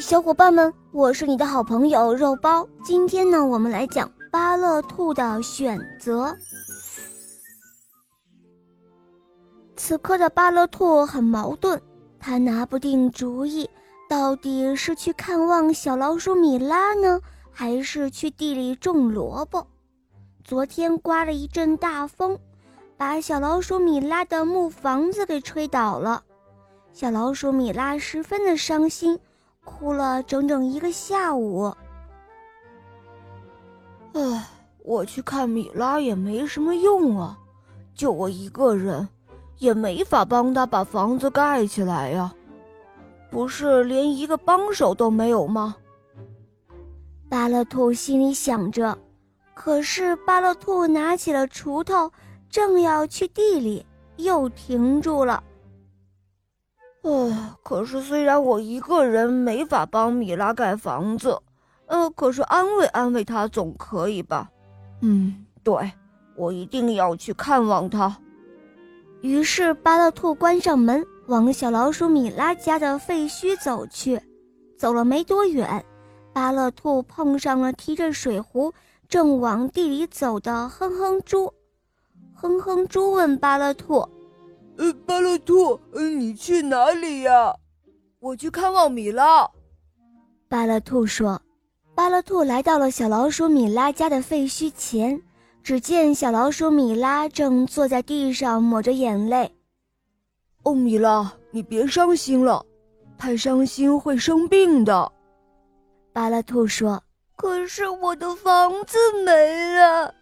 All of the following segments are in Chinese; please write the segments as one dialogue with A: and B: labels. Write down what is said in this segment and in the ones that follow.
A: 小伙伴们，我是你的好朋友肉包。今天呢，我们来讲巴勒兔的选择。此刻的巴勒兔很矛盾，他拿不定主意，到底是去看望小老鼠米拉呢，还是去地里种萝卜？昨天刮了一阵大风，把小老鼠米拉的木房子给吹倒了，小老鼠米拉十分的伤心。哭了整整一个下午。
B: 唉，我去看米拉也没什么用啊，就我一个人，也没法帮他把房子盖起来呀。不是连一个帮手都没有吗？
A: 巴勒兔心里想着，可是巴勒兔拿起了锄头，正要去地里，又停住了。
B: 唉，可是虽然我一个人没法帮米拉盖房子，呃，可是安慰安慰她总可以吧？嗯，对，我一定要去看望她。
A: 于是巴勒兔关上门，往小老鼠米拉家的废墟走去。走了没多远，巴勒兔碰上了提着水壶正往地里走的哼哼猪。哼哼猪问巴勒兔。
C: 呃，巴勒兔，你去哪里呀？
B: 我去看望米拉。
A: 巴勒兔说：“巴勒兔来到了小老鼠米拉家的废墟前，只见小老鼠米拉正坐在地上抹着眼泪。
B: 哦，米拉，你别伤心了，太伤心会生病的。”
A: 巴勒兔说：“
B: 可是我的房子没了。”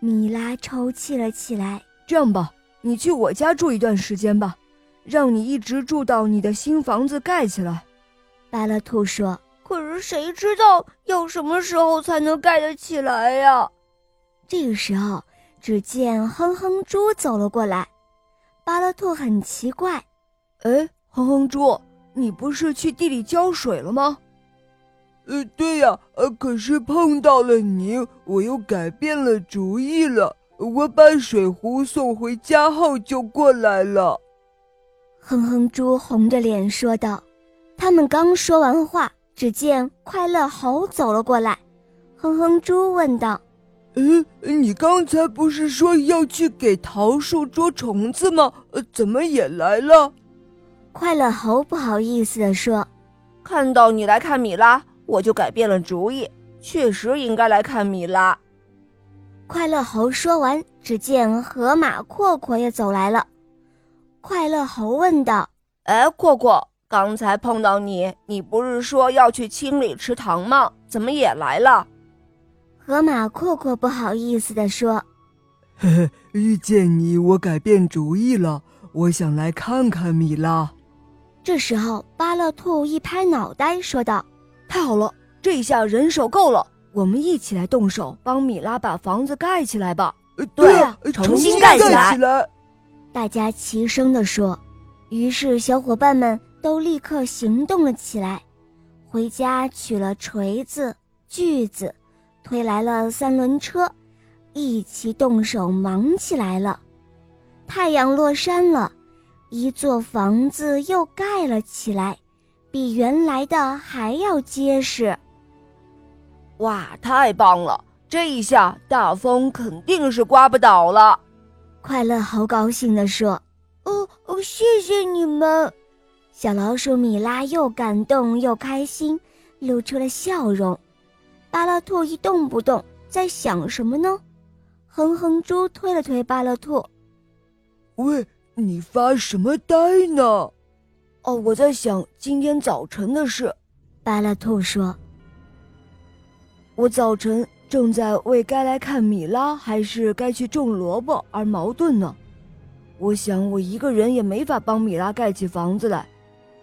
A: 米拉抽泣了起来。
B: 这样吧。你去我家住一段时间吧，让你一直住到你的新房子盖起来。”
A: 巴勒兔说。
B: “可是谁知道要什么时候才能盖得起来呀？”
A: 这个时候，只见哼哼猪走了过来。巴勒兔很奇怪：“
B: 哎，哼哼猪，你不是去地里浇水了吗？”“
C: 呃，对呀，呃，可是碰到了你，我又改变了主意了。”我把水壶送回家后就过来了。
A: 哼哼猪红着脸说道。他们刚说完话，只见快乐猴走了过来。哼哼猪问道：“
C: 嗯，你刚才不是说要去给桃树捉虫子吗？呃，怎么也来了？”
A: 快乐猴不好意思地说：“
B: 看到你来看米拉，我就改变了主意，确实应该来看米拉。”
A: 快乐猴说完，只见河马阔阔也走来了。快乐猴问道：“
B: 哎，阔阔，刚才碰到你，你不是说要去清理池塘吗？怎么也来了？”
A: 河马阔阔不好意思地说：“
C: 嘿嘿，遇见你，我改变主意了，我想来看看米拉。”
A: 这时候，巴勒兔一拍脑袋，说道：“
B: 太好了，这下人手够了。”我们一起来动手，帮米拉把房子盖起来吧！
C: 对
B: 呀，重新盖起来！
A: 大家齐声地说。于是，小伙伴们都立刻行动了起来，回家取了锤子、锯子，推来了三轮车，一起动手忙起来了。太阳落山了，一座房子又盖了起来，比原来的还要结实。
B: 哇，太棒了！这一下大风肯定是刮不倒了。
A: 快乐好高兴地说：“
B: 哦哦，谢谢你们！”
A: 小老鼠米拉又感动又开心，露出了笑容。巴勒兔一动不动，在想什么呢？哼哼猪推了推巴勒兔：“
C: 喂，你发什么呆呢？”“
B: 哦，我在想今天早晨的事。”
A: 巴勒兔说。
B: 我早晨正在为该来看米拉还是该去种萝卜而矛盾呢。我想我一个人也没法帮米拉盖起房子来。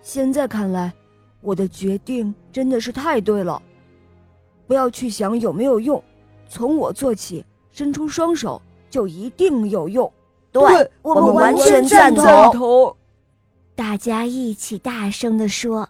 B: 现在看来，我的决定真的是太对了。不要去想有没有用，从我做起，伸出双手就一定有用。
C: 对
B: 我们完
C: 全
B: 赞
C: 同。
A: 大家一起大声地说。